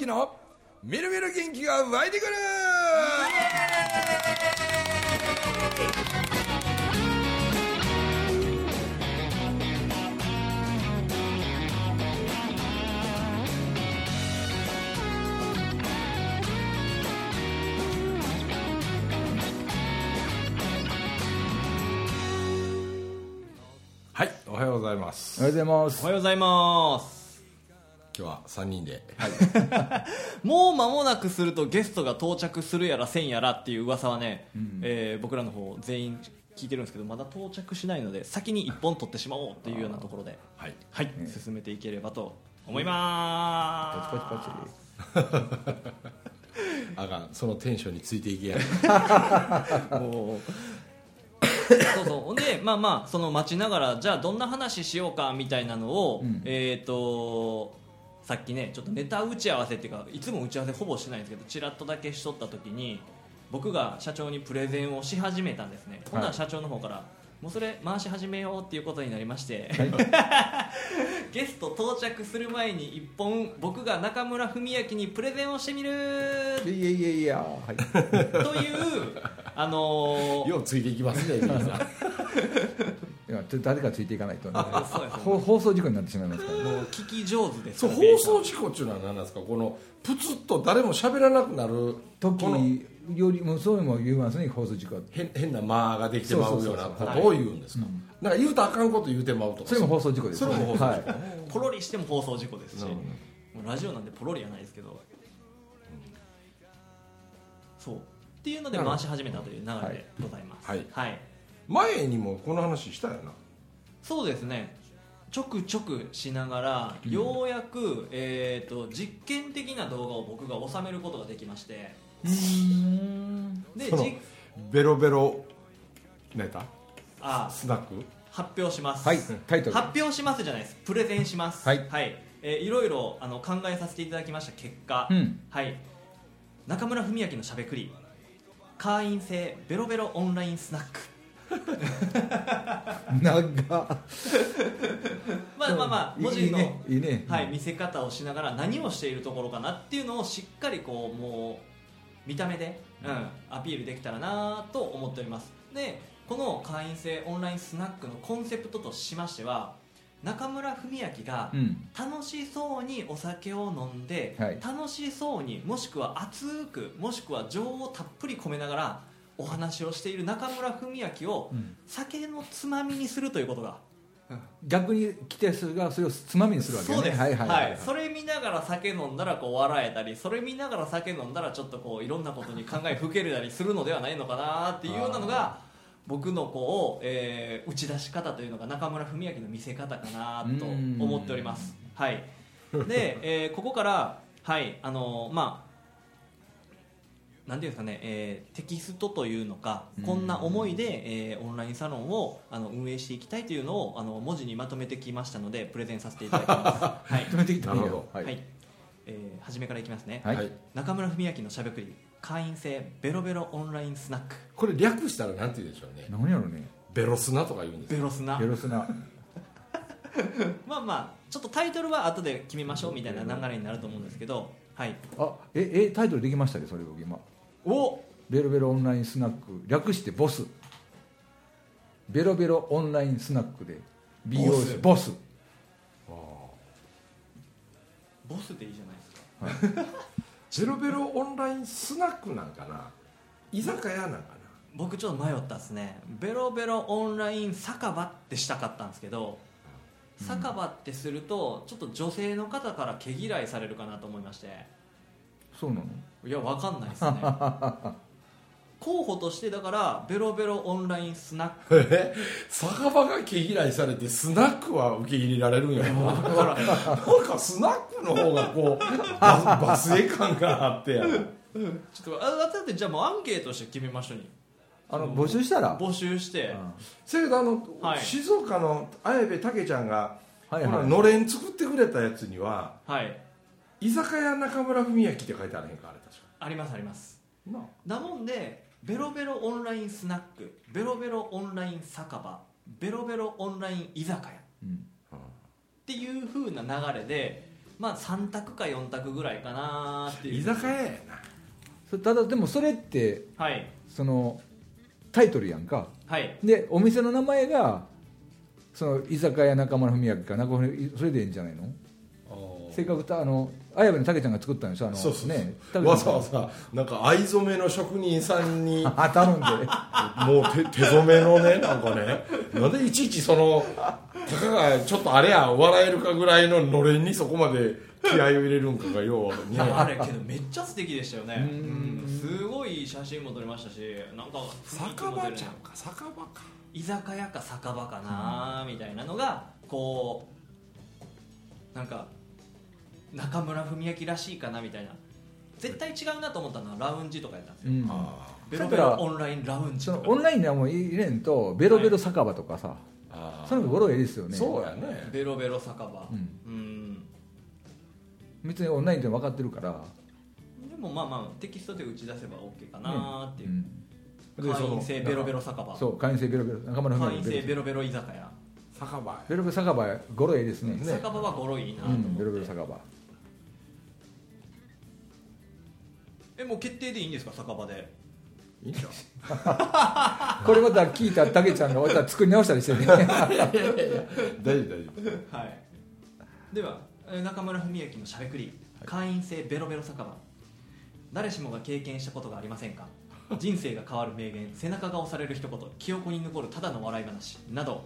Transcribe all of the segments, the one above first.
明のみるみる元気が湧いてくる。はいおはようございます。おはようございます。おはようございます今日は3人で、もう間もなくするとゲストが到着するやらせんやらっていう噂はね、えー僕らの方全員聞いてるんですけどまだ到着しないので先に1本取ってしまおうっていうようなところではい。はい、進めていければと思いまパチパチパチあかんそのテンションについていけや。す もうそうそう。ほんでまあまあその待ちながらじゃあどんな話しようかみたいなのを、うん。えっ、とさっきねちょっとネタ打ち合わせっていうかいつも打ち合わせほぼしてないんですけどちらっとだけしとった時に僕が社長にプレゼンをし始めたんですね、ほんなら社長の方からもうそれ回し始めようっていうことになりまして、ゲスト到着する前に一本僕が中村文明にプレゼンをしてみる。いやいやいやはい。というあのーようついていきますね皆さんいやちょっと誰かついていかないとね。放送事故になってしまいますから。ねもう聞き上手ですそうよ放送事故っていうのは何なんですか？このプツッと誰も喋らなくなる時よりもそういうのも言いますね放送事故。変変な間ができてまうようなことを言うんですか？なんか言うとあかんこと言うてまうとかそれも放送事故ですそれも放送はい。ポロリしても放送事故ですし。ラジオなんでポロリはないですけど、そう。っていうので回し始めたという流れでございます。はい。はい、前にもこの話したよな。そうですね。ちょくちょくしながら、ようやく、えー、と実験的な動画を僕が収めることができまして。でそのじベロベロネタ？あスナック？発表します、はいタイトル。発表しますじゃないです。プレゼンします。はい。えーいろいろあの考えさせていただきました結果、うん。はい。中村文明のしゃべくり。会員制ベロベロオンラインスナック 長っ。まあまあまあ文字のはい、見せ方をしながら何をしているところかなっていうのをしっかりこうもう見た目で、うん、アピールできたらなと思っております。でこの会員制オンラインスナックのコンセプトとしましては中村文明がうん。楽しそうにお酒を飲んで、はい。楽しそうにもしくは熱くもしくは情をたっぷり込めながらお話をしている中村文明をうん。酒のつまみにするということが。逆に来てそれがそれをつまみにするわけね。そうです、はいはいはい。それ見ながら酒飲んだらこう笑えたりそれ見ながら酒飲んだらちょっとこういろんなことに考えふけるたりするのではないのかなっていうようなのが僕のこう、えー打ち出し方というのが中村文明の見せ方かなと思っております。はい。で、えーここからはい。あのーまあなんていうんですかね、えーテキストというのか、こんな思いで、えーオンラインサロンをあの運営していきたいというのをあの文字にまとめてきましたのでプレゼンさせていただきます。はい。止めてきたらいいなるほよははい。い、えー初めからいきますね、はい。はい中村文明のしゃべくり会員制ベロベロオンラインスナック。これ略したらなんて言うんでしょうね。何やろね。ベロスナとか言うんですベロスナ。ゲロスナ。まあまあちょっとタイトルは後で決めましょうみたいな流れになると思うんですけどはい。あええタイトルできましたねそれ僕今おベロベロオンラインスナック略してボス。ベロベロオンラインスナックで BOS ボス。ボスでいいじゃないですか。ベロベロオンラインスナックなんかな？居酒屋なんかな？僕ちょっと迷ったですね。ベロベロオンライン酒場ってしたかったんですけど酒場ってするとちょっと女性の方から毛嫌いされるかなと思いまして。そうなの？いやわかんないですね。候補としてだからベロベロオンラインスナック。え？酒場が毛嫌いされてスナックは受け入れられるんやろな。んかスナックの方がこうババスエ感があってや。ちょっとあだってじゃあもうアンケートして決めましょうに。あの募集したら？募集して。うん。せやけどあの、はい。静岡の綾部武ちゃんが、はいはい。のれん作ってくれたやつにははい居酒屋中村文明って書いてあらへんかあれ確か。ありますあります。なあ。なもんでベロベロオンラインスナックベロベロオンライン酒場ベロベロオンライン居酒屋。うん。っていう風な流れでまあ3択か4択ぐらいかなっていう。居酒屋やな。そただでもそれってはい。そのタイトルやんか。はい。でお店の名前がその居酒屋中村文明か中村それでいいんじゃないの？せっかくたあの綾部のたけちゃんが作ったんでしょあのそうそうそう、ねわざわざなんか藍染めの職人さんに。あ頼んで。もう手手染めのねなんかね。なんでいちいちそのたかがちょっとあれや笑えるかぐらいののれんにそこまで気合を入れるんかがようね。あれけどめっちゃ素敵でしたよね。すごい写真も撮れましたしなんか酒場ちゃうか。酒場か。居酒屋か酒場かなみたいなのがこうなんか中村文明らしいかなみたいな。絶対違うなと思ったのはラウンジとかやったんですよ、うん。あベロベロオンラインラウンジオンラインにはもう入れんとベロベロ酒場とかさ、あそういうのがゴロいいですよね。そうやね。ベロベロ酒場。うん。うん。別にオンラインって分かってるから。でもまあまあテキストで打ち出せば OK かなっていう、うん。会員制ベロベロ酒場。そう会員制ベロベロ中村文会員制明ベロベロ居酒屋。酒場ベロベロ酒場ゴロいいですね。ね酒場はゴロいいなと思って、うんベロベロ酒場えもう決定でいいんですか酒場で？いいんちゃうこれまた聞いたたけちゃんがまた作り直したりしてね。大丈夫大丈夫。はい。ではえー中村文明のしゃべくり。会員制ベロベロ酒場。誰しもが経験したことがありませんか？人生が変わる名言背中が押される一言記憶に残るただの笑い話など。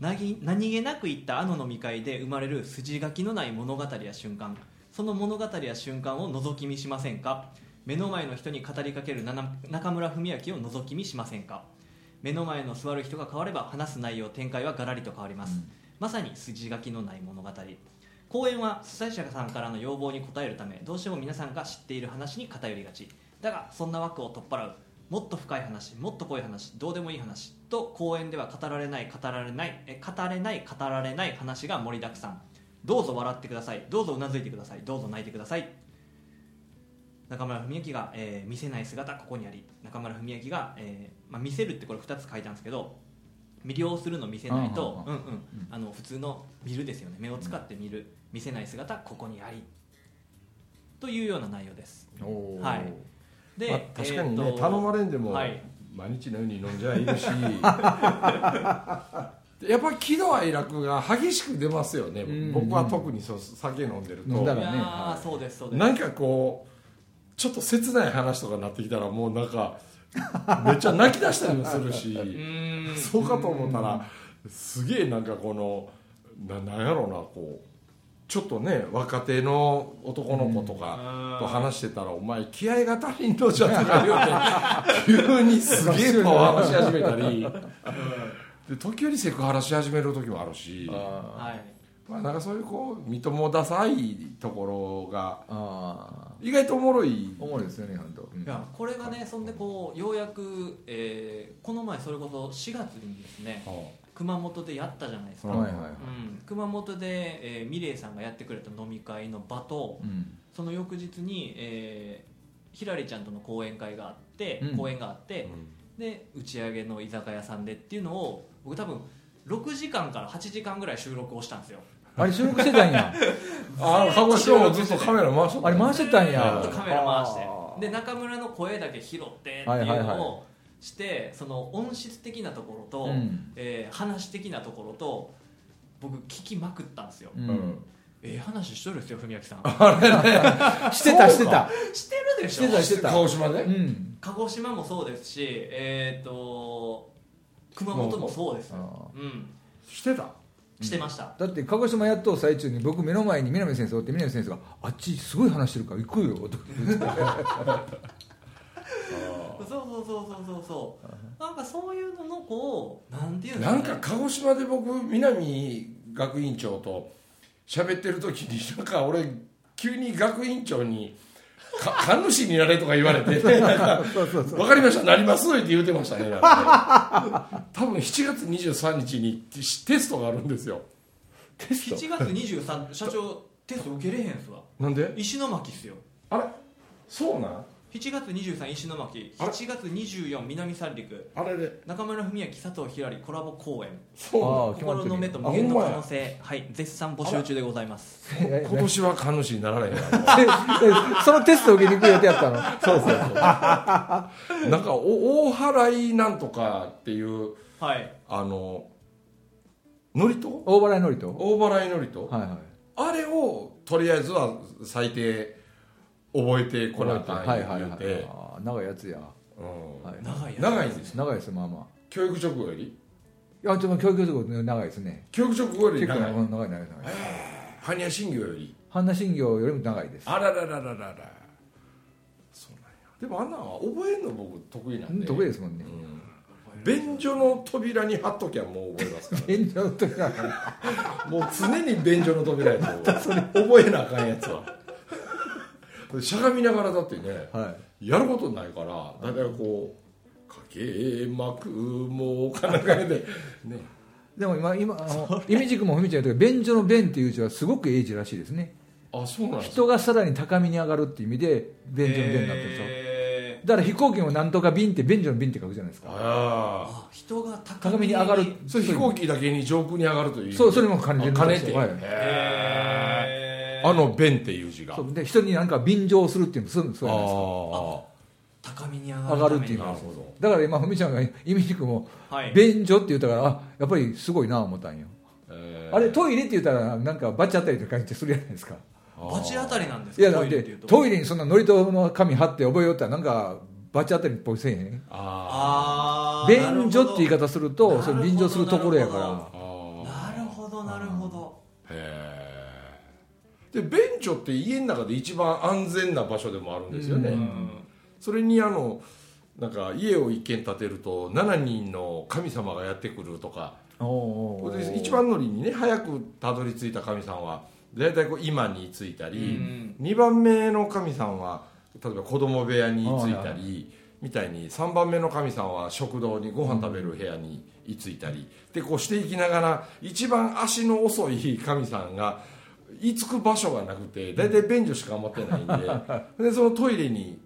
なぎ何気なく言ったあの飲み会で生まれる筋書きのない物語や瞬間。その物語や瞬間を覗き見しませんか？目の前の人に語りかける中村文明を覗き見しませんか？目の前の座る人が変われば話す内容展開はガラリと変わります、まさに筋書きのない物語。講演は主催者さんからの要望に応えるためどうしても皆さんが知っている話に偏りがち。だがそんな枠を取っ払う。もっと深い話もっと濃い話どうでもいい話と講演では語られない語られないえ語れない語られない話が盛りだくさん。どうぞ笑ってください。どうぞうなずいてください。どうぞ泣いてください中村文明が、えー見せない姿ここにあり中村文明が、えーまあ、見せるってこれ2つ書いたんですけど魅了するの見せないとあうんうん。あの普通の見るですよね。目を使って見る見せない姿ここにありというような内容です。はい。で、まあ、確かにね、えーと頼まれんでも、はい。毎日のように飲んじゃいるし。やっぱり喜怒哀楽が激しく出ますよね、うん。僕は特にそう酒飲んでると。飲んだらねそうですそうです。なんかこうちょっと切ない話とかになってきたらもうなんかめっちゃ泣き出したりもするしそうかと思ったらすげえなんかこのななんやろうなこうちょっとね若手の男の子とかと話してたら「お前気合が足りんのじゃ」とか言うて急にすげえパワーし始めたり。で時折セクハラし始める時もあるし。あはい。まあなんかそういうこうみともダサいところが意外とおもろい。ーおもろいですよね本当、うん。いやこれがねそんでこうようやく、えーこの前それこそ4月にですね熊本でやったじゃないですか、うんはいはいはい、うん、熊本で、えーミレイさんがやってくれた飲み会の場とうん。その翌日に、えーひらりちゃんとの講演会があって、うん。講演があって、で打ち上げの居酒屋さんでっていうのを僕多分6時間から8時間ぐらい収録をしたんですよあれ収録してたんや。ああ鹿児島もずっとカメラ回しとったあれ回してたんや。ずっとカメラ回して。で中村の声だけ拾ってっていうはいはいはい。のをしてその音質的なところと、うん。えー話的なところと僕聞きまくったんですよ、うん。うん。ええ話しとるんですよ文明さん。してたしてた。してるでしょ。してたしてた。鹿児島で？うん。鹿児島もそうですしえっ、と熊本もそうです。あうん。してたしてました、だって鹿児島やっとう最中に僕目の前に南先生おって南先生が「あっちすごい話してるから行くよ」とか言って。そうそうそうそうそうそう。なんかそういうののこうなんていうんですなんねか鹿児島で僕南学院長と喋ってる時になんか俺急に学院長にか神主になれとか言われて、ね、なんかそうそうそう。分かりましたなりますって言うてましたね 多分7月23日にテストがあるんですよ。テスト？7月23社長テスト受けれへんすわ。なんで？石巻っすよ。あれ？そうなん？7月23石巻。あれ？7月24南三陸。あれで？中村文明佐藤ひらりコラボ公演。そう心の目と無限の可能性。はい。絶賛募集中でございます。え今年は神主になられへんやそのテスト受けに行く予定やったの？そうそうそう。ろ なんかお大払いなんとかっていうはい。あの祝詞大払いのりと大払い祝詞はいはい。あれをとりあえずは最低覚えてこなあかんはいはいはい。て。あー長いやつや、うん。はい、長いやつ。長いんです。長いですまあまあ。教育直後より？いやちょっと教育とか長いですね。教育直後より結構長い長い長い。長い長い般若心経より？半田信行よりも長いです。あらららららら。そうなんや。でもあんなんは覚えんの僕得意なんで。得意ですもんね。うん。便所の扉に貼っときゃもう覚えますか現状 の時はらもう常に便所の扉やと 覚えなあかんやつはしゃがみながらだってねはい。やることないからだいたいこう「かけまくもう」かなんかでね。でも今今あのイメ軸も文ちゃん言ったけど便所の便っていう字はすごく英字らしいですね。あそうなんです人がさらに高みに上がるっていう意味で便所の便になってるんですよえだから飛行機もなんとか便って便所の便って書くじゃないですか。あー。あ人が高高みに上がるあそれ飛行機だけに上空に上がるというそうそれも兼ねてるあ兼ねて。はい。へへーーあの弁っていう字が。そうで人になんか便乗するっていうのそうそうじゃないですかあ高みに上がるっていうあのだから今文ちゃんがイメ軸もはい。便所って言ったからあやっぱりすごいな思ったんよ。えー。あれトイレって言ったらなんかバチ当たりって感じするじゃないですか。バチ当たりなんですいやだってトイレっていうと。トイレにそんな祝詞の紙貼って覚えよったらなんかバチ当たりっぽいせえへん。ああー。便所って言い方するとそれ便乗するところやかーらあなるほどなるほどーへえで便所って家の中で一番安全な場所でもあるんですよね、うん。それにあのなんか家を一軒建てると7人の神様がやってくるとか。一番乗りにね早くたどり着いた神さんは大体こう今に着いたり、うん。2番目の神さんは例えば子供部屋に着いたりみたいに3番目の神さんは食堂にご飯食べる部屋に居ついたり。でこうしていきながら一番足の遅い神さんが居つく場所がなくて大体便所しか持ってないんで でそのトイレに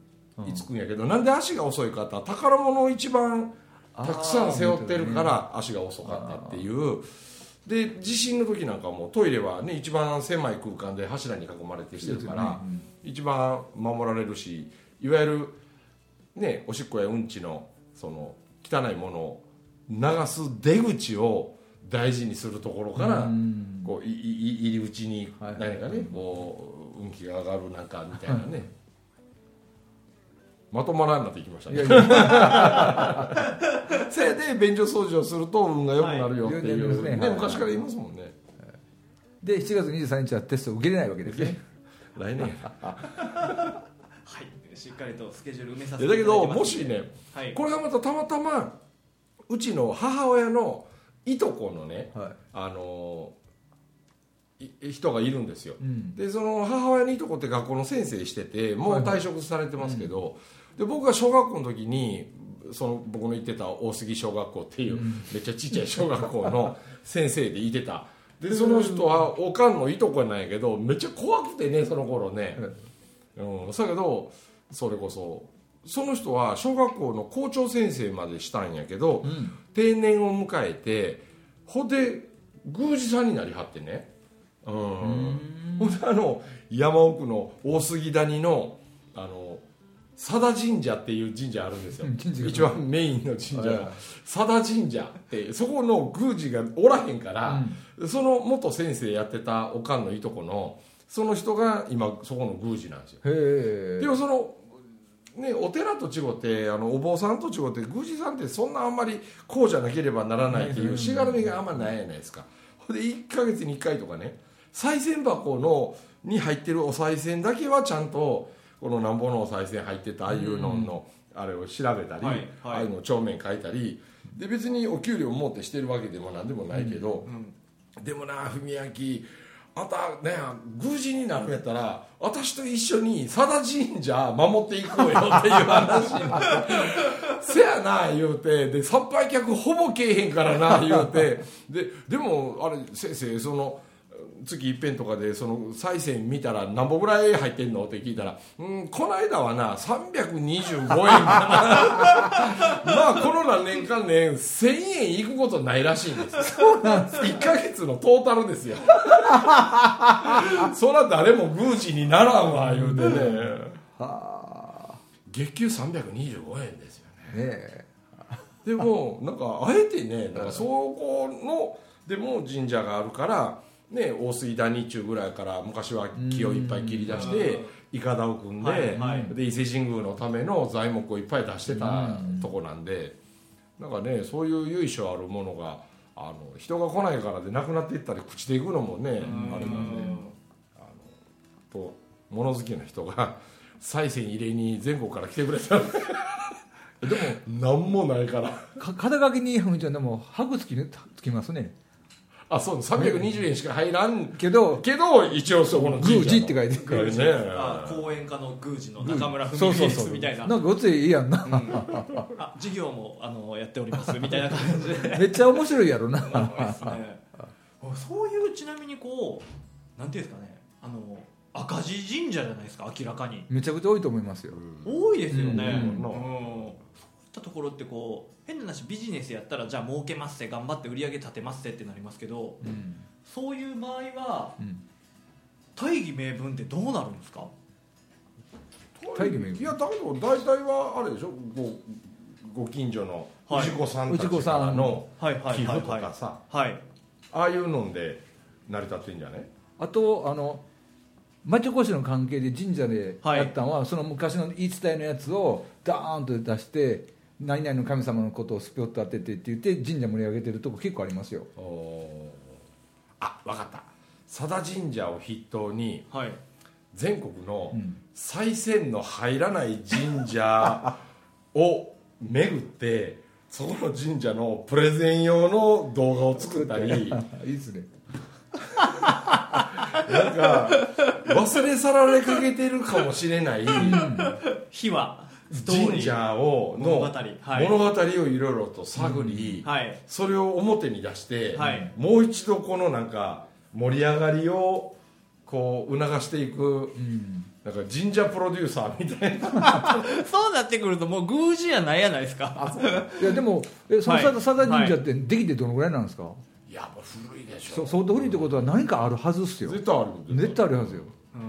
居つくんやけどなんで足が遅いかって宝物を一番たくさん背負ってるから足が遅かったっていう。で地震の時なんかもトイレはね一番狭い空間で柱に囲まれてしてるから、一番守られるしいわゆるねおしっこやうんちのその汚いものを流す出口を大事にするところから、うん。こういい入り口にはい何かね、こう運気が上がるなんかみたいなね。まとまらんなってきましたね。いやいや。せいで便所掃除をすると運が良くなるよっていう、はい。ね。ねはい。昔から言いますもんね。で7月23日はテストを受けれないわけですね。来年 はい。しっかりとスケジュール埋めさせていただきますもしねはい。これがまたたまたまうちの母親のいとこのねはい。あのい人がいるんですよ。うん。でその母親のいとこって学校の先生しててもう退職されてますけど、で僕が小学校の時にその僕の行ってた大杉小学校っていう、めっちゃちっちゃい小学校の 先生でいてた。でその人はおかんのいとこなんやけどめっちゃ怖くてねその頃ね、うん、だけどそれこそその人は小学校の校長先生までしたんやけど、うん。定年を迎えてほんで宮司さんになりはってね。うん。ほんであの山奥の大杉谷のあの佐田神社っていう神社あるんですよ。一番メインの神社が。佐田神社ってそこの宮司がおらへんから、その元先生やってたおかんのいとこのその人が今そこの宮司なんですよ。へえでもそのねお寺と違ってあのお坊さんと違って宮司さんってそんなあんまりこうじゃなければならないっていうしがらみがあんまないじゃないですか。ほんで1ヶ月に1回とかね賽銭箱のに入ってるお賽銭だけはちゃんとこのなんぼのお賽銭入ってたああいうののあれを調べたり、ああいうのを帳面書いたりで別にお給料持ってしてるわけでもなんでもないけど、でもな文明あんたね宮司になるやったら私と一緒に佐田神社守っていこうよっていう話になって せやな言うてで参拝客ほぼけえへんからな言うて。ででもあれ先生その月一遍とかでその再銭見たら何本ぐらい入ってんのって聞いたら「うんこの間はな325円かな まあこの何年間ね1000円いくことないらしいんですよ。そうなんです1か月のトータルですよ。そら誰も宮司にならんわ言うてね。月給325円ですよね。ねえ。でもなんかあえてねなんかそこのでも神社があるからね大水谷中ぐらいから昔は木をいっぱい切り出していかだを組んで,、はいはい。で伊勢神宮のための材木をいっぱい出してたとこなんでなんかねそういう由緒あるものがあの人が来ないからでなくなっていったり朽ちていくのもねあれなんであのと物好きな人が 賽銭入れに全国から来てくれた でも何もないから。か肩書きにふみちゃんでも箔つきつきますねあそう320円しか入らんけどけど一応そこの宮司って書いてるね。あ講演家の宮司の中村文うそうそう。すみたいな。なんかごついいいやんな。あ授業もあのやっておりますみたいな感じで。めっちゃ面白いやろな。ね。そういうちなみにこうなんていうんですかね。あの赤字神社じゃないですか明らかに。めちゃくちゃ多いと思いますよ。多いですよね、うん。うんたところってこう変な話ビジネスやったらじゃあ儲けますって頑張って売り上げ立てますってってなりますけどうん。そういう場合はうん。大義名分ってどうなるんですか？大義名分。いやだけど大体はあれでしょ？ごご近所のはい。氏子さんたち氏子さんからのはいはい寄付はい。はいとかさ。はい。ああいうので成り立ってんじゃね？あとあの町おこしの関係で神社ではいやったのは、その昔の言い伝えのやつをダーンと出して何々の神様のことをスピョット当ててって言って神社盛り上げてるとこ結構ありますよ。あわかった。佐田神社を筆頭にはい。全国のうん。賽銭の入らない神社を巡って そこの神社のプレゼン用の動画を作ったり。いいですね。なんか忘れ去られかけてるかもしれない。秘話神社をの物語をいろいろと探り、はい。それを表に出して、はい。もう一度このなんか盛り上がりをこう促していくうん。なんか神社プロデューサーみたいな。そうなってくるともう宮司やないやないですか。いやでもえそのはい。佐田佐田神社ってできてどのぐらいなんですか、いやもう古いでしょ。そ相当古いってことは何かあるはずっすよ。絶対ある絶対。あるはずよ、うん。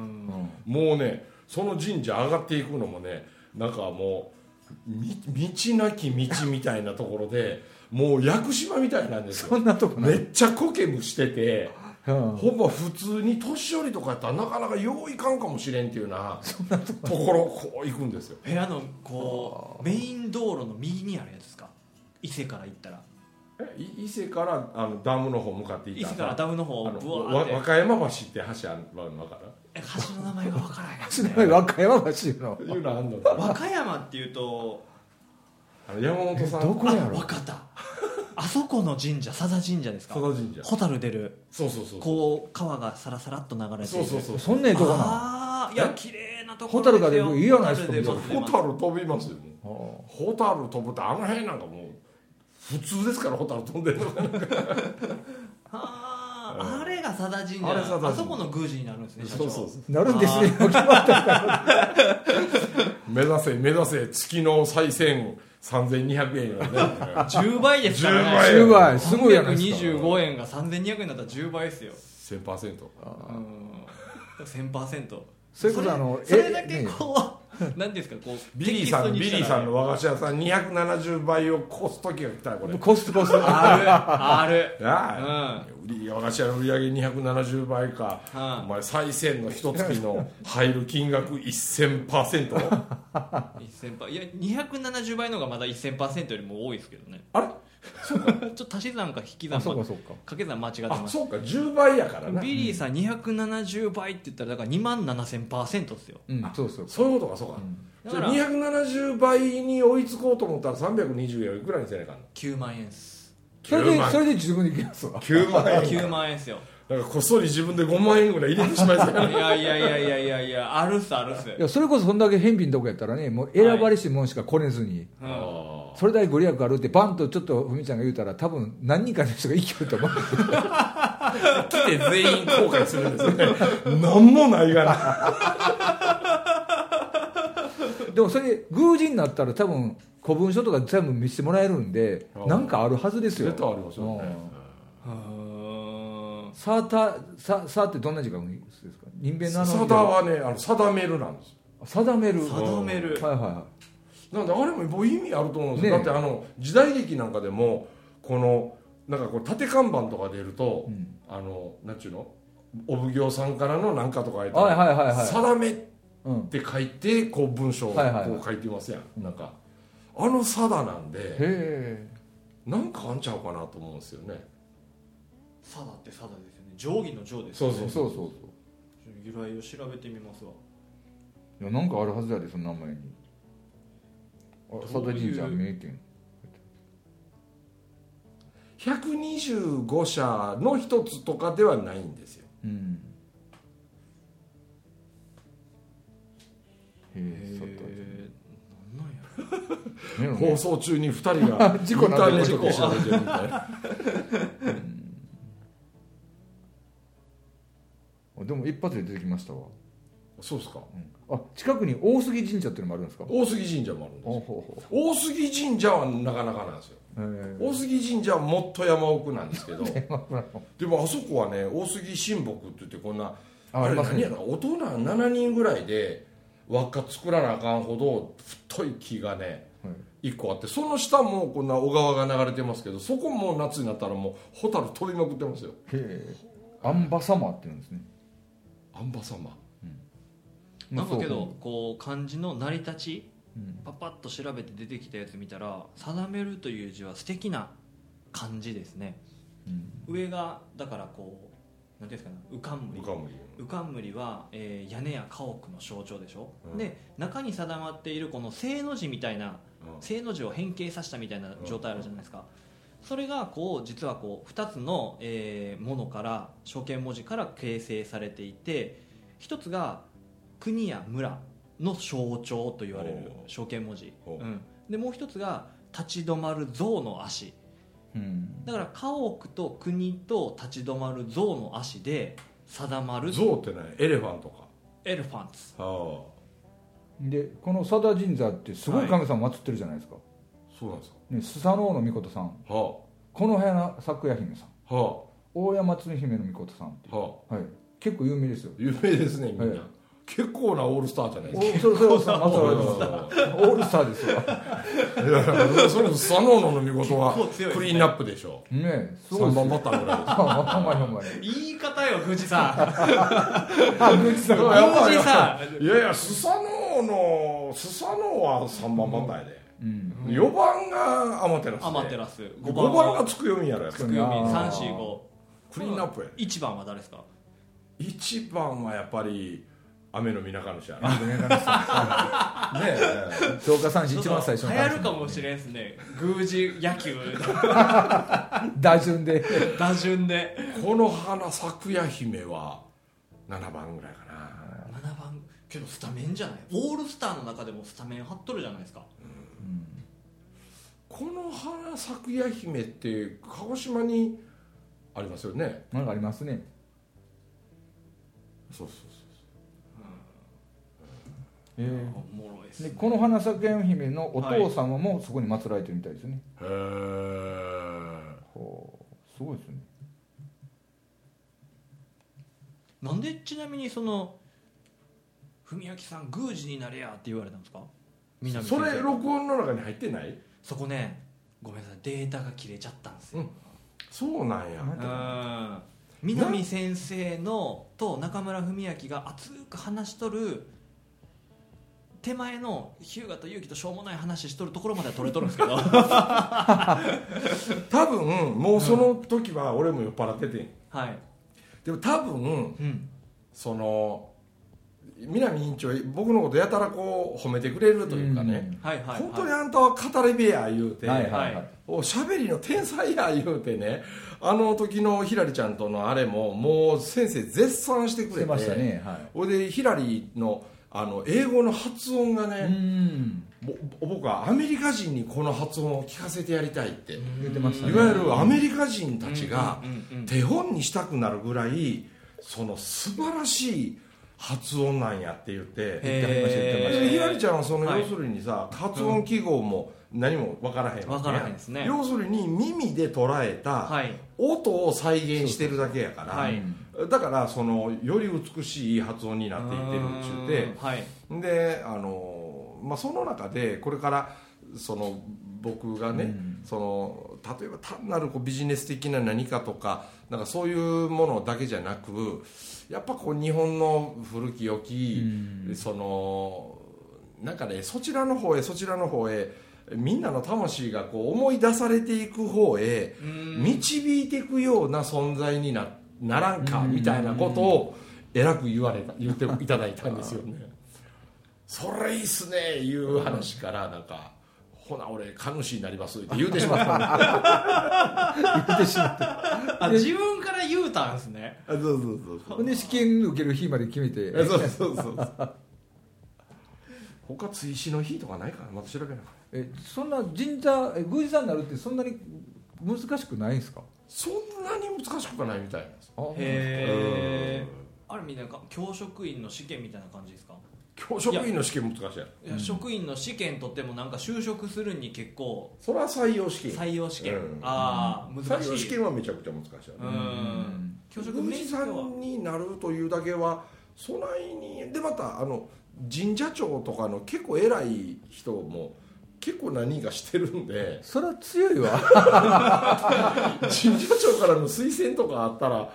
うん。もうねその神社上がっていくのもねなんかもうみ道なき道みたいなところで もう屋久島みたいなんですよ。そんなとこない、めっちゃ苔むしててうん。ほぼ普通に年寄りとかやったらなかなかよういかんかもしれんっていうなところこう行くんですよ。部屋のこうメイン道路の右にあるやつですか？伊勢から行ったら。えい伊勢からあのダムの方向かってい伊った勢からダムの方をあのブワーって。わ和歌山橋って橋あるの分かえ橋の名前が分からへん。すごい和歌山橋の。るいうのあんの和歌山っていうとあの山本さん。えどこあやろ？分かった。あそこの神社佐田神社ですか？佐田神社。蛍出る。そうそうそうこう川がさらさらっと流れてそうそうそうそんなええとこなああいや綺麗なところ蛍が出るいいやないですか蛍出ますねホタル飛びますよのホタル飛ぶってあの辺なんかもう普通ですからホタル飛んでるのが あーあれが佐田神社ああそこの宮司になるんですね社長そうそう。そうなるんですね。決まった目指せ目指せ月の再銭3200円よね。10倍ですからね。10倍。10倍。すごいやないですか。325円が3200円だったら10倍ですよ。1000%うん。1000%それこそあのそれそれだけえこう 何ですかこうビリーさんビリーさんのは和菓子屋さん270倍を越す時が来たよこれ。コストコスト。ある。ある。なあ、売り和菓子屋の売り上げ270倍か、うん。お前再銭の一月の入る金額 1000%? 1000倍いや270倍のがまだ1000%よりも多いですけどね。あれ？ちょっと足し算か引きあ算かそうかそうか。掛け算間違ってあます。そうか。10倍やからな。ビリーさん270倍って言ったらだから2万7000%ですよ。うん。そうそう。そういうことかそうか、だからじゃあ270倍に追いつこうと思ったら320円いくらにせなあかんの？9万円です。それで9万。それで十分にいきますわ9万円。9万円ですよ。なんかこっそり自分で5万円ぐらい入れてしまいそういやいやいやいやいやいやあるっすあるっす。いやそれこそそんだけ返品どこやったらねもう選ばれしもんしか来れずに、うん。あそれだけご利益あるってバンとちょっとふみちゃんが言うたら多分何人かの人が生きると思う。来て全員後悔するんですよね。何もないがなでもそれ宮司になったら多分古文書とか全部見せてもらえるんでなんかあるはずですよ。絶対ありますよね。うん。サータササーってどんな字書くんですか？人弁のあのサダはねあの定めるなんです定める定めるはいはいはなんであれももう意味あると思うんですよ、ねだってあの時代劇なんかでもこのなんかこう縦看板とか出ると、い、うん。あのなんちゅうの？お奉行さんからのなんかとか書いてはいはいはいはい。定めっうん、て書いてこう文章をこはいはいはい。う書いてますやん、なんか。あの定なんでへなんかあんちゃうかなと思うんですよね。サダってサダですよね。定規の定ですそうえそう。そうそう由来を調べてみますわ。いやなんかあるはずやでその名前に佐田神社名店。125社の一つとかではないんですよ。うん。へえ放送中に2人が 事故なんで調べてるみたいなあでも一発で出てきましたわ、そうですか。うん。あ近くに大杉神社っていうのもあるんですか？大杉神社もあるんです大杉神社はなかなかなんですよ。大杉神社はもっと山奥なんですけど。でもあそこはね大杉神木って言ってこんなあれ何やろ？大人7人ぐらいで輪っか作らなあかんほど太い木がねはい。1個あってその下もこんな小川が流れてますけどそこも夏になったらもうホタル飛びまくってますよ。へえアンバサマーって言うんですね。アンバ様なんかけどこう漢字の成り立ちうん。パパッと調べて出てきたやつ見たら「定める」という字は素敵な漢字ですね。うん。上がだからこう何ていうんですかね浮かんむり。浮かむり。浮かんむりは、えー屋根や家屋の象徴でしょ、うん。で中に定まっているこの正の字みたいな正の字を変形させたみたいな状態あるじゃないですか、それがこう実はこう2つの、えーものから象形文字から形成されていて一つが国や村の象徴と言われる象形文字、おう。うん、でもう一つが立ち止まる象の足。うん。だから家屋と国と立ち止まる象の足で定まる。象ってねエレファントか。エレファンツ。ああ。でこの佐田神社ってすごい神様祀ってるじゃないですか、そうなんですか。ね、スサノオノミコトさん。はこの部屋の咲夜姫さん。あ。は大山津姫のミコトさんってあはあ。はい、結構有名ですよ。有名ですねみんな、はい結構なオールスターじゃないおですか。オールスターですよ。いやいやそれスサノオノの見事はクリーンナップでしょ。ねえすごい3ですよ番バッターぐらいです。ほんまにほんまに言い方よ藤さん。あ宮司さん。いややっぱり宮司さいやいやスサノオノスサノオは3番バッターやで、うん。4番がアマテラスで。アマテラス。5 5番がつくよみやろつくよみあー。345クリーンナップやで。1番は誰ですか？1番はやっぱり雨の皆神主やなあごめんなさねえ。い超過三子一番最初の流行るかもしれんですね。宮司野球打順で。打順で。この花咲夜姫は7番ぐらいかな。7番。けどスタメンじゃない。オールスターの中でもスタメン張っとるじゃないですか。この花咲夜姫って鹿児島にありますよね。なんかありますね。そうそうえおもろいっすね。この花咲夜姫のお父様もそこに祀られてるみたいですね、そうへえ。ほうすごいですね。なんでちなみにその文明さん宮司になれやって言われたんですか？南先生それ録音の中に入ってない？そこねごめんなさいデータが切れちゃったんですよ、そうなんや。うん南先生のと中村文明が熱く話しとる手前の日向と勇気としょうもない話しとるところまでは取れとるんですけど。多分もうその時は俺も酔っ払っててん。はい、でも多分うん、その南委員長僕のことやたらこう褒めてくれるというかね、はいはい、はい、本当にあんたは語り部や言うて、はいはいはい。おしゃべりの天才や言うてねあの時のひらりちゃんとのあれももう先生絶賛してくれて。ましたね。はいでひらりのあの英語の発音がうね、僕はアメリカ人にこの発音を聞かせてやりたいって、言ってましたね。いわゆるアメリカ人たちが手本にしたくなるぐらいその素晴らしい発音なんやって言って言ってました言ってましたでひらりちゃんはそのはい要するにさ、発音記号も何も分からへんわけや分からへんですね。要するに耳で捉えたはい。音を再現してるだけやから、はいだからそのより美しい発音になっていってるっちゅうてうんはい。であの、まあ、その中でこれからその僕がね、その例えば単なるこうビジネス的な何かとかなんかそういうものだけじゃなくやっぱこう日本の古き良き、そのなんかねそちらの方へそちらの方へみんなの魂がこう思い出されていく方へうん。導いていくような存在になならんかみたいなことをえらく言われた言っていただいたんですよね。それいいっすねいう話からなんかほな俺神主になりますって言うてしまった。言ってしまった。あ自分から言うたんですね。そうそうそうそう。ほんで試験受ける日まで決めて。そうそうそうそう。他追試の日とかないかなまた調べなかえそんな神社え宮司さんになるってそんなに難しくないんですか？そんなに難しくはないみたいなんです。あへえあれみんなか教職員の試験みたいな感じですか？教職員の試験難しいやん。いや職員の試験とってもなんか就職するに結構それは採用試験。採用試験、うん。ああ難しい。採用試験はめちゃくちゃ難しい。よねうん。教職宮司さんになるというだけはそないにでまたあの神社長とかの結構偉い人も結構何人かしてるんで。それは強いわ。神社長からの推薦とかあったら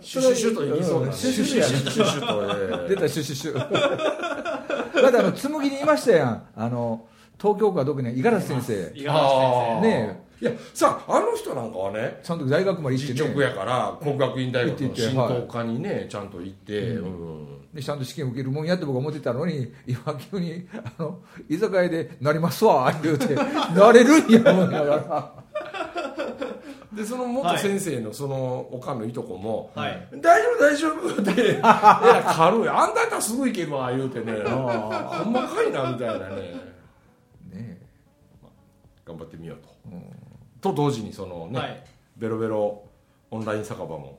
シュシュシュといきそうな。うんシュシュシュやシュシュシュと出たシュシュシュだってあの紬にいましたやん。あの東京かどこに五十嵐先生。五十嵐先ねいやさああの人なんかはねその時大学まで行ってね。実直やから国学院大学の行って行って神道科にねちゃんと行って、うんでちゃんと試験受けるもんやって僕は思ってたのに今急にあの居酒屋で「なりますわ」言うて「なれるんや」思いながら。でその元先生のそのおかんのいとこもはい「大丈夫大丈夫」って「えら軽い。あんたやったらすぐ行けるわ」言うてね。ほんまかいなみたいなね。ね頑張ってみようと、と同時にそのね、はい。ベロベロオンライン酒場も。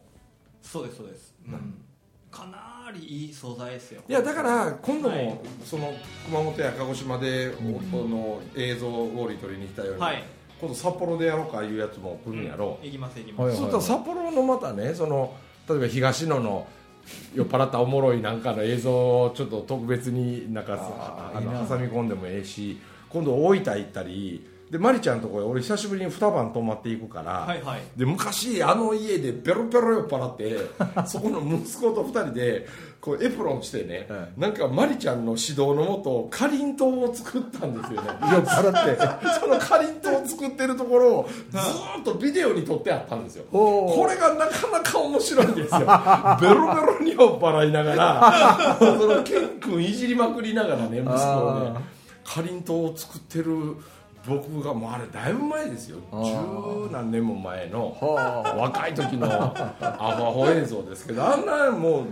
そうですそうです、うん、かなりいい素材ですよ。いやだから今度も、はい。その熊本や鹿児島で、おの映像ウォーリー取りに来たように、はい。今度札幌でやろうかいうやつも来るんやろ、行きます行きます、はいそうすると札幌のまたねその例えば東野の酔っ払ったおもろいなんかの映像をちょっと特別になんかあのあーいいな。挟み込んでもええし今度大分行ったりでマリちゃんのところ俺久しぶりに二晩泊まっていくから、はいはい。で昔あの家でペロペロ酔っ払って そこの息子と二人でこうエプロンしてね、はなんかマリちゃんの指導のもとかりんとうを作ったんですよね。酔っ払って。そのかりんとうを作ってるところをずーっとビデオに撮ってあったんですよ。これがなかなか面白いんですよ。ベロベロに酔っ払いながらそのケン君いじりまくりながらね息子をねあかりんとうを作ってる僕がもうあれだいぶ前ですよ。十何年も前のは若い時の アホアホ映像ですけどあんなもう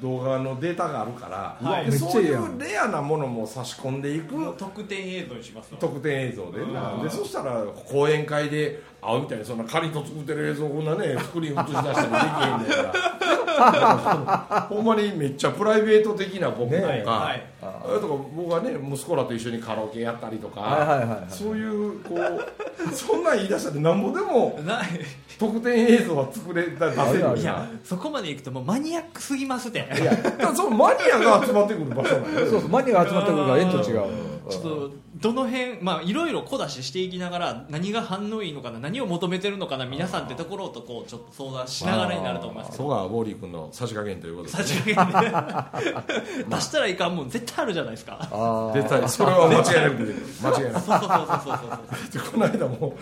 動画のデータがあるから、はい。でめっちゃそういうレアなものも差し込んでいく特典映像にしますわ。特典映像ででそしたら講演会で会うみたいにそんな仮と作ってる映像こんなね スクリーン映し出したりできへんねんから。ほんまにめっちゃプライベート的な僕とか、ねはい。あとか僕はね息子らと一緒にカラオケやったりとか、はいはいはいはい。そういうこう そんなん言い出したってなんぼでもない。特典映像は作れた出せるいやそこまで行くともうマニアックすぎますって。いやそのマニアが集まってくる場所なんよそうそうマニアが集まってくるから縁と違うちょっとどの辺まあいろいろ小出ししていきながら何が反応いいのかな何を求めてるのかな皆さんってところとこうちょっと相談しながらになると思いますけどそこがウォーリー君の差し加減ということで、差し上げて出したらいかんもん絶対あるじゃないですか。あ絶対 それは間違いなく間違いなくそうそうそうそうそうそう。でこの間も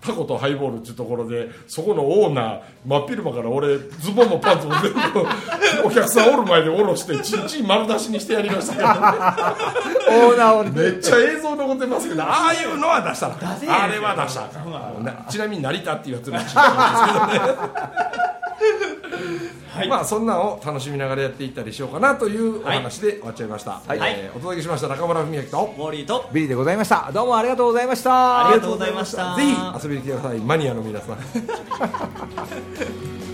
タコとハイボールっていうところでそこのオーナー真っ昼間から俺ズボンもパンツも全部お客さんおる前で下ろしてチンチン丸出しにしてやりました。けど、オーナーめっちゃ映像残ってますけどああいうのは出したらあれは出したらあかそうなのんなちなみに成田っていうやつらしいんですけどねはい。まあそんなんを楽しみながらやっていったりしようかなというお話で終わっちゃいました、はい。えーお届けしました中村文明とウォーリーと。ビリーでございました。どうもありがとうございました。ありがとうございました。ぜひ遊びに来てください。マニアの皆さん